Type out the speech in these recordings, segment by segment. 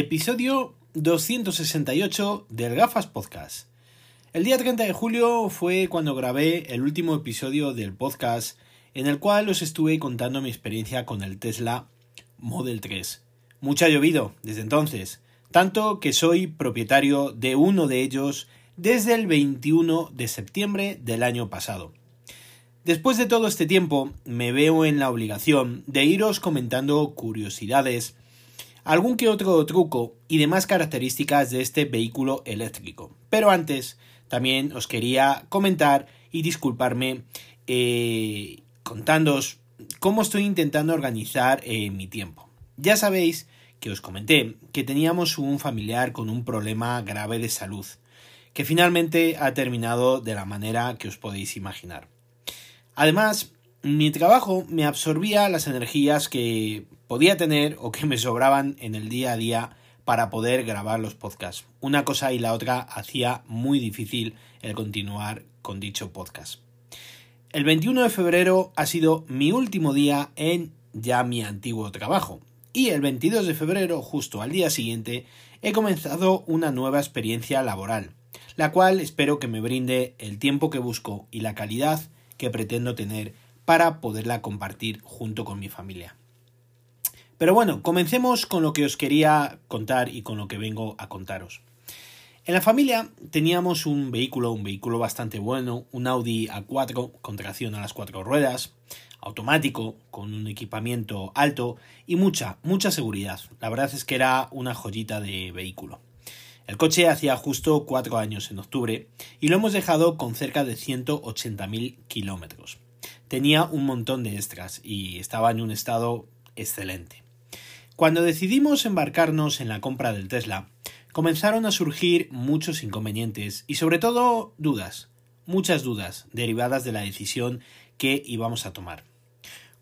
Episodio 268 del Gafas Podcast. El día 30 de julio fue cuando grabé el último episodio del podcast en el cual os estuve contando mi experiencia con el Tesla Model 3. Mucho ha llovido desde entonces, tanto que soy propietario de uno de ellos desde el 21 de septiembre del año pasado. Después de todo este tiempo, me veo en la obligación de iros comentando curiosidades, algún que otro truco y demás características de este vehículo eléctrico. Pero antes, también os quería comentar y disculparme eh, contándoos cómo estoy intentando organizar eh, mi tiempo. Ya sabéis que os comenté que teníamos un familiar con un problema grave de salud, que finalmente ha terminado de la manera que os podéis imaginar. Además, mi trabajo me absorbía las energías que podía tener o que me sobraban en el día a día para poder grabar los podcasts. Una cosa y la otra hacía muy difícil el continuar con dicho podcast. El 21 de febrero ha sido mi último día en ya mi antiguo trabajo. Y el 22 de febrero, justo al día siguiente, he comenzado una nueva experiencia laboral, la cual espero que me brinde el tiempo que busco y la calidad que pretendo tener para poderla compartir junto con mi familia. Pero bueno, comencemos con lo que os quería contar y con lo que vengo a contaros. En la familia teníamos un vehículo, un vehículo bastante bueno, un Audi A4 con tracción a las cuatro ruedas, automático, con un equipamiento alto y mucha, mucha seguridad. La verdad es que era una joyita de vehículo. El coche hacía justo cuatro años en octubre y lo hemos dejado con cerca de 180.000 kilómetros. Tenía un montón de extras y estaba en un estado excelente. Cuando decidimos embarcarnos en la compra del Tesla, comenzaron a surgir muchos inconvenientes y sobre todo dudas, muchas dudas derivadas de la decisión que íbamos a tomar.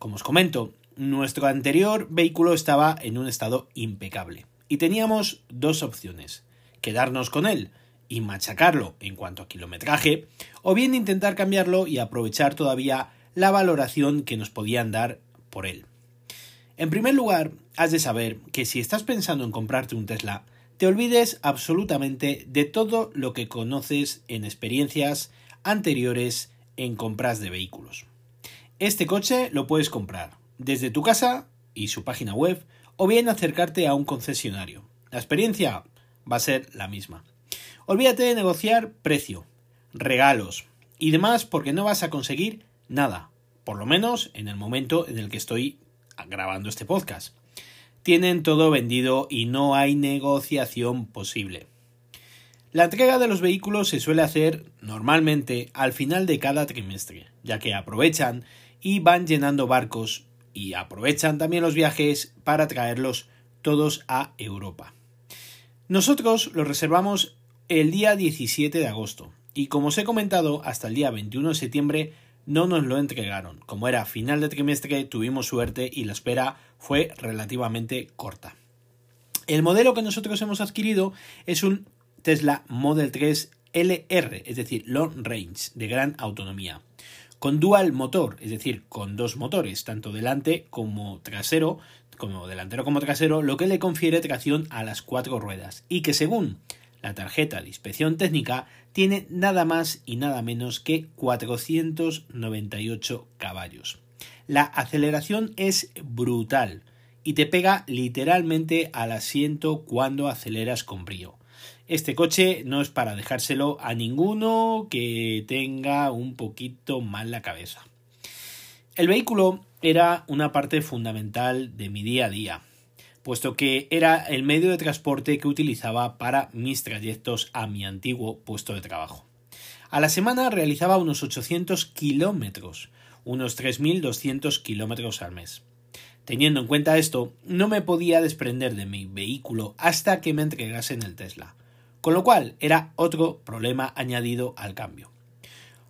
Como os comento, nuestro anterior vehículo estaba en un estado impecable y teníamos dos opciones, quedarnos con él y machacarlo en cuanto a kilometraje, o bien intentar cambiarlo y aprovechar todavía la valoración que nos podían dar por él. En primer lugar, has de saber que si estás pensando en comprarte un Tesla, te olvides absolutamente de todo lo que conoces en experiencias anteriores en compras de vehículos. Este coche lo puedes comprar desde tu casa y su página web o bien acercarte a un concesionario. La experiencia va a ser la misma. Olvídate de negociar precio, regalos y demás porque no vas a conseguir nada, por lo menos en el momento en el que estoy grabando este podcast tienen todo vendido y no hay negociación posible. La entrega de los vehículos se suele hacer normalmente al final de cada trimestre, ya que aprovechan y van llenando barcos y aprovechan también los viajes para traerlos todos a Europa. Nosotros los reservamos el día 17 de agosto y como os he comentado hasta el día 21 de septiembre no nos lo entregaron. Como era final de trimestre, tuvimos suerte y la espera fue relativamente corta. El modelo que nosotros hemos adquirido es un Tesla Model 3 LR, es decir, Long Range, de gran autonomía. Con dual motor, es decir, con dos motores, tanto delante como trasero, como delantero como trasero, lo que le confiere tracción a las cuatro ruedas y que según la tarjeta de inspección técnica tiene nada más y nada menos que 498 caballos. La aceleración es brutal y te pega literalmente al asiento cuando aceleras con brío. Este coche no es para dejárselo a ninguno que tenga un poquito mal la cabeza. El vehículo era una parte fundamental de mi día a día puesto que era el medio de transporte que utilizaba para mis trayectos a mi antiguo puesto de trabajo. A la semana realizaba unos 800 kilómetros, unos 3.200 kilómetros al mes. Teniendo en cuenta esto, no me podía desprender de mi vehículo hasta que me entregasen el Tesla, con lo cual era otro problema añadido al cambio.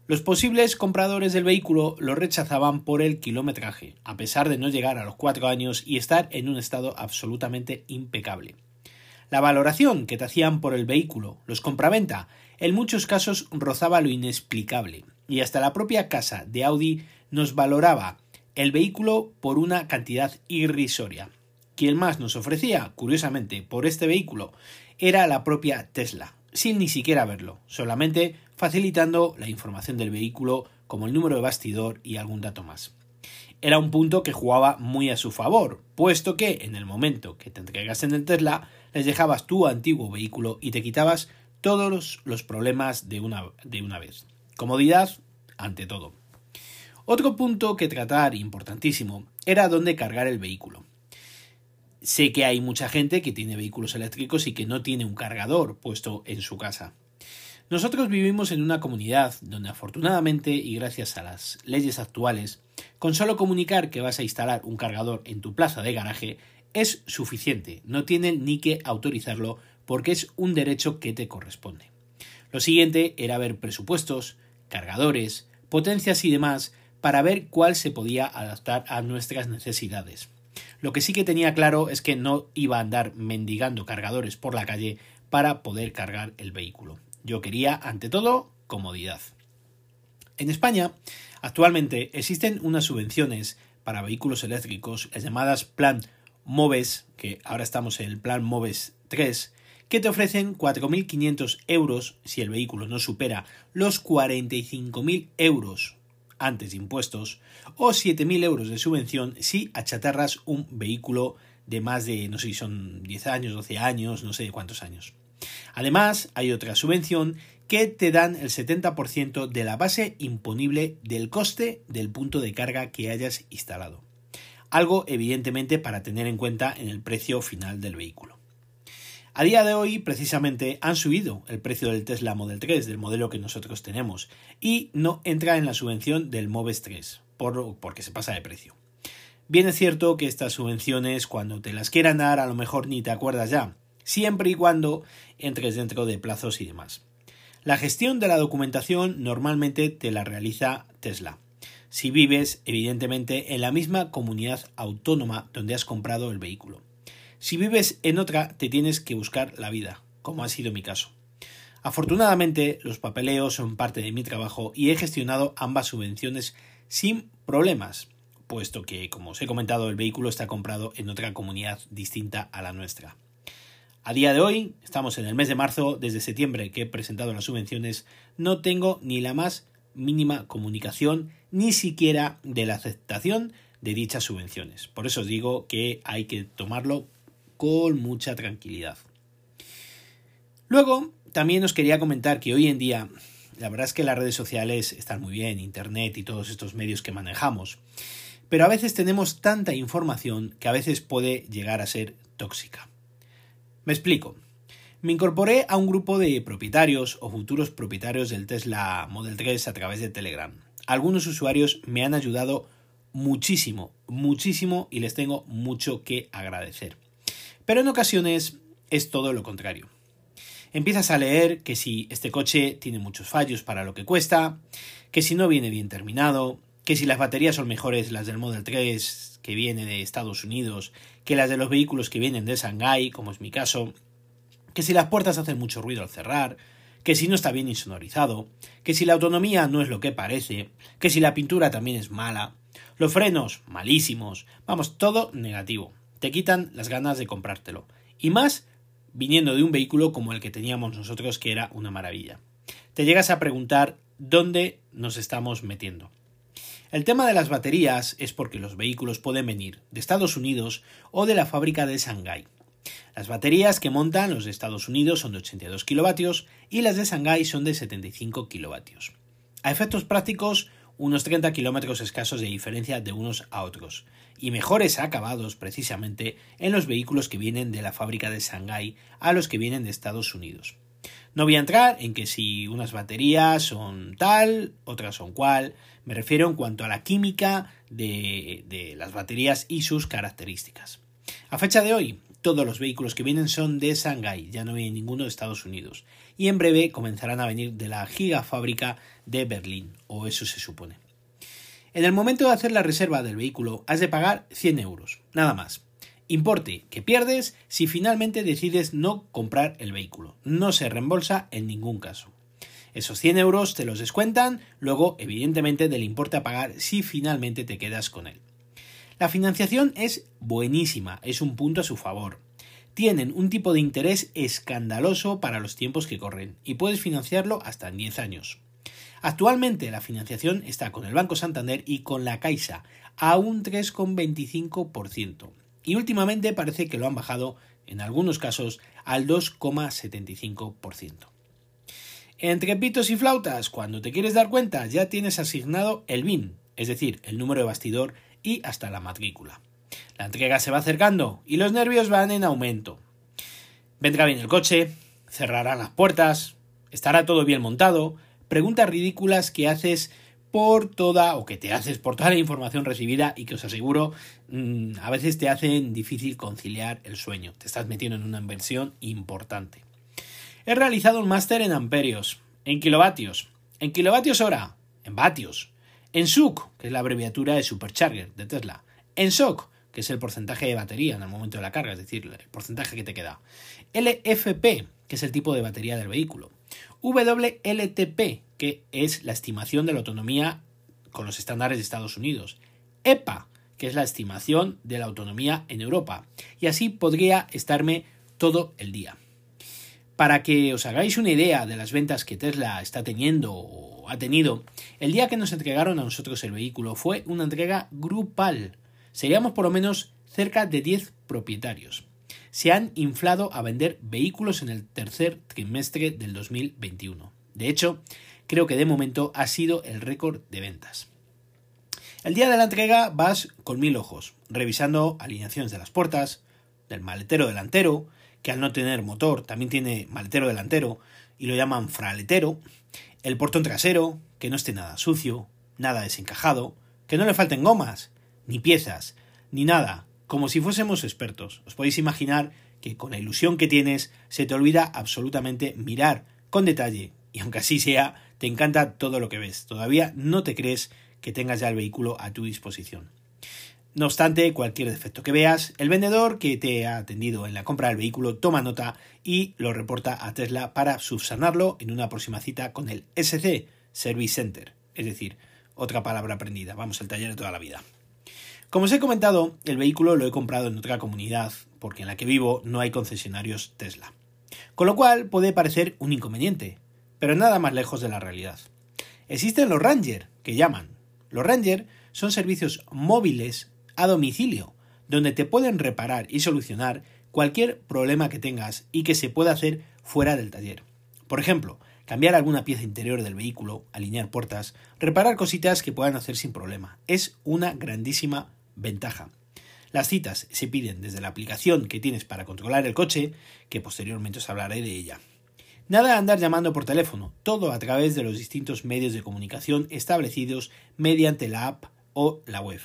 Los posibles compradores del vehículo lo rechazaban por el kilometraje, a pesar de no llegar a los cuatro años y estar en un estado absolutamente impecable. La valoración que te hacían por el vehículo, los compraventa, en muchos casos rozaba lo inexplicable, y hasta la propia casa de Audi nos valoraba el vehículo por una cantidad irrisoria. quien más nos ofrecía, curiosamente, por este vehículo, era la propia Tesla, sin ni siquiera verlo, solamente facilitando la información del vehículo como el número de bastidor y algún dato más. Era un punto que jugaba muy a su favor, puesto que en el momento que te entregas en el Tesla, les dejabas tu antiguo vehículo y te quitabas todos los problemas de una, de una vez. Comodidad ante todo. Otro punto que tratar importantísimo era dónde cargar el vehículo. Sé que hay mucha gente que tiene vehículos eléctricos y que no tiene un cargador puesto en su casa. Nosotros vivimos en una comunidad donde afortunadamente y gracias a las leyes actuales, con solo comunicar que vas a instalar un cargador en tu plaza de garaje es suficiente, no tienen ni que autorizarlo porque es un derecho que te corresponde. Lo siguiente era ver presupuestos, cargadores, potencias y demás para ver cuál se podía adaptar a nuestras necesidades. Lo que sí que tenía claro es que no iba a andar mendigando cargadores por la calle para poder cargar el vehículo. Yo quería, ante todo, comodidad. En España, actualmente existen unas subvenciones para vehículos eléctricos, llamadas Plan MOVES, que ahora estamos en el Plan MOVES 3, que te ofrecen 4.500 euros si el vehículo no supera los 45.000 euros antes de impuestos o 7.000 euros de subvención si achatarras un vehículo de más de, no sé si son 10 años, 12 años, no sé cuántos años. Además, hay otra subvención que te dan el 70% de la base imponible del coste del punto de carga que hayas instalado. Algo evidentemente para tener en cuenta en el precio final del vehículo. A día de hoy, precisamente, han subido el precio del Tesla Model 3, del modelo que nosotros tenemos, y no entra en la subvención del Moves 3, por, porque se pasa de precio. Bien es cierto que estas subvenciones, cuando te las quieran dar, a lo mejor ni te acuerdas ya, siempre y cuando entres dentro de plazos y demás. La gestión de la documentación normalmente te la realiza Tesla. Si vives, evidentemente, en la misma comunidad autónoma donde has comprado el vehículo. Si vives en otra, te tienes que buscar la vida, como ha sido mi caso. Afortunadamente, los papeleos son parte de mi trabajo y he gestionado ambas subvenciones sin problemas, puesto que, como os he comentado, el vehículo está comprado en otra comunidad distinta a la nuestra. A día de hoy, estamos en el mes de marzo, desde septiembre que he presentado las subvenciones, no tengo ni la más mínima comunicación, ni siquiera de la aceptación de dichas subvenciones. Por eso os digo que hay que tomarlo con mucha tranquilidad. Luego, también os quería comentar que hoy en día, la verdad es que las redes sociales están muy bien, Internet y todos estos medios que manejamos, pero a veces tenemos tanta información que a veces puede llegar a ser tóxica. Me explico. Me incorporé a un grupo de propietarios o futuros propietarios del Tesla Model 3 a través de Telegram. Algunos usuarios me han ayudado muchísimo, muchísimo y les tengo mucho que agradecer. Pero en ocasiones es todo lo contrario. Empiezas a leer que si este coche tiene muchos fallos para lo que cuesta, que si no viene bien terminado, que si las baterías son mejores las del Model 3 que viene de Estados Unidos que las de los vehículos que vienen de Shanghái, como es mi caso, que si las puertas hacen mucho ruido al cerrar, que si no está bien insonorizado, que si la autonomía no es lo que parece, que si la pintura también es mala, los frenos malísimos, vamos, todo negativo. Te quitan las ganas de comprártelo. Y más viniendo de un vehículo como el que teníamos nosotros, que era una maravilla. Te llegas a preguntar dónde nos estamos metiendo. El tema de las baterías es porque los vehículos pueden venir de Estados Unidos o de la fábrica de Shanghái. Las baterías que montan los de Estados Unidos son de 82 kilovatios y las de Shanghái son de 75 kilovatios. A efectos prácticos, unos 30 kilómetros escasos de diferencia de unos a otros, y mejores acabados precisamente en los vehículos que vienen de la fábrica de Shanghái a los que vienen de Estados Unidos. No voy a entrar en que si unas baterías son tal, otras son cual, me refiero en cuanto a la química de, las baterías y sus características. A fecha de hoy, todos los vehículos que vienen son de Shanghai, ya no viene ninguno de Estados Unidos. Y en breve comenzarán a venir de la gigafábrica de Berlín, o eso se supone. En el momento de hacer la reserva del vehículo has de pagar 100 euros, nada más. Importe que pierdes si finalmente decides no comprar el vehículo. No se reembolsa en ningún caso. Esos 100 euros te los descuentan, luego evidentemente del importe a pagar si finalmente te quedas con él. La financiación es buenísima, es un punto a su favor. Tienen un tipo de interés escandaloso para los tiempos que corren y puedes financiarlo hasta en 10 años. Actualmente la financiación está con el Banco Santander y con la Caixa a un 3,25% y últimamente parece que lo han bajado en algunos casos al 2,75%. Entre pitos y flautas, cuando te quieres dar cuenta, ya tienes asignado el BIN, es decir, el número de bastidor y hasta la matrícula. La entrega se va acercando y los nervios van en aumento. Vendrá bien el coche, cerrarán las puertas, estará todo bien montado, preguntas ridículas que haces por toda o que te haces por toda la información recibida y que os aseguro mm, a veces te hacen difícil conciliar el sueño. Te estás metiendo en una inversión importante. He realizado un máster en amperios, en kilovatios, en kilovatios hora, en vatios, en SUC, que es la abreviatura de Supercharger de Tesla, en SOC, que es el porcentaje de batería en el momento de la carga, es decir, el porcentaje que te queda, LFP, que es el tipo de batería del vehículo, WLTP, que es la estimación de la autonomía con los estándares de Estados Unidos, EPA, que es la estimación de la autonomía en Europa, y así podría estarme todo el día. Para que os hagáis una idea de las ventas que Tesla está teniendo o ha tenido, el día que nos entregaron a nosotros el vehículo fue una entrega grupal. Seríamos por lo menos cerca de 10 propietarios. Se han inflado a vender vehículos en el tercer trimestre del 2021. De hecho, creo que de momento ha sido el récord de ventas. El día de la entrega vas con mil ojos, revisando alineaciones de las puertas, del maletero delantero, que al no tener motor también tiene maletero delantero y lo llaman fraletero, el portón trasero, que no esté nada sucio, nada desencajado, que no le falten gomas, ni piezas, ni nada, como si fuésemos expertos. Os podéis imaginar que con la ilusión que tienes se te olvida absolutamente mirar con detalle y aunque así sea, te encanta todo lo que ves. Todavía no te crees que tengas ya el vehículo a tu disposición. No obstante, cualquier defecto que veas, el vendedor que te ha atendido en la compra del vehículo toma nota y lo reporta a Tesla para subsanarlo en una próxima cita con el SC Service Center, es decir, otra palabra aprendida, vamos al taller de toda la vida. Como os he comentado, el vehículo lo he comprado en otra comunidad, porque en la que vivo no hay concesionarios Tesla. Con lo cual puede parecer un inconveniente, pero nada más lejos de la realidad. Existen los Ranger, que llaman. Los Ranger son servicios móviles a domicilio, donde te pueden reparar y solucionar cualquier problema que tengas y que se pueda hacer fuera del taller. Por ejemplo, cambiar alguna pieza interior del vehículo, alinear puertas, reparar cositas que puedan hacer sin problema. Es una grandísima ventaja. Las citas se piden desde la aplicación que tienes para controlar el coche, que posteriormente os hablaré de ella. Nada de andar llamando por teléfono, todo a través de los distintos medios de comunicación establecidos mediante la app o la web.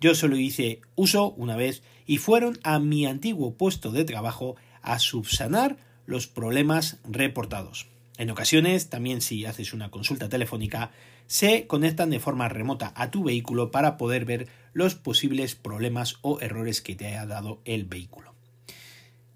Yo solo hice uso una vez y fueron a mi antiguo puesto de trabajo a subsanar los problemas reportados. En ocasiones, también si haces una consulta telefónica, se conectan de forma remota a tu vehículo para poder ver los posibles problemas o errores que te haya dado el vehículo.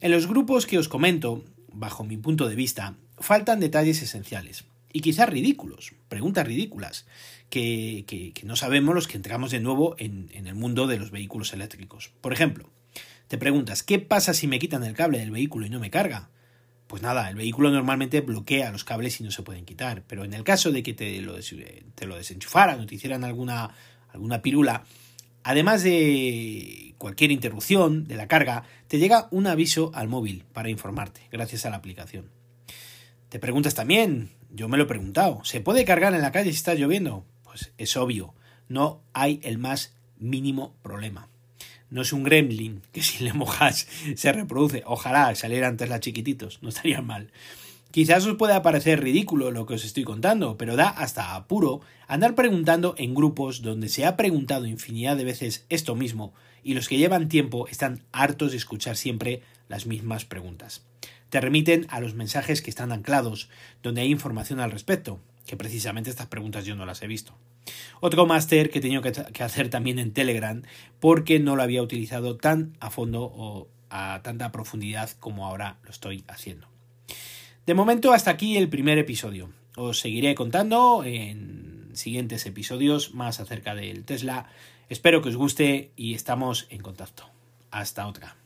En los grupos que os comento, bajo mi punto de vista, faltan detalles esenciales y quizás ridículos, preguntas ridículas, que, no sabemos los que entramos de nuevo en, en el mundo de los vehículos eléctricos. Por ejemplo, te preguntas, ¿qué pasa si me quitan el cable del vehículo y no me carga? Pues nada, el vehículo normalmente bloquea los cables y no se pueden quitar, pero en el caso de que te lo, te lo desenchufaran o te hicieran alguna, alguna pirula, además de cualquier interrupción de la carga, te llega un aviso al móvil para informarte, gracias a la aplicación. Te preguntas también, yo me lo he preguntado, ¿se puede cargar en la calle si está lloviendo? Pues es obvio, no hay el más mínimo problema. No es un gremlin que si le mojas se reproduce. Ojalá salieran antes las chiquititos, no estaría mal. Quizás os pueda parecer ridículo lo que os estoy contando, pero da hasta apuro andar preguntando en grupos donde se ha preguntado infinidad de veces esto mismo y los que llevan tiempo están hartos de escuchar siempre las mismas preguntas. Te remiten a los mensajes que están anclados, donde hay información al respecto, que precisamente estas preguntas yo no las he visto. Otro máster que he tenido que hacer también en Telegram porque no lo había utilizado tan a fondo o a tanta profundidad como ahora lo estoy haciendo. De momento hasta aquí el primer episodio. Os seguiré contando en en siguientes episodios más acerca del Tesla. Espero que os guste y estamos en contacto. Hasta otra.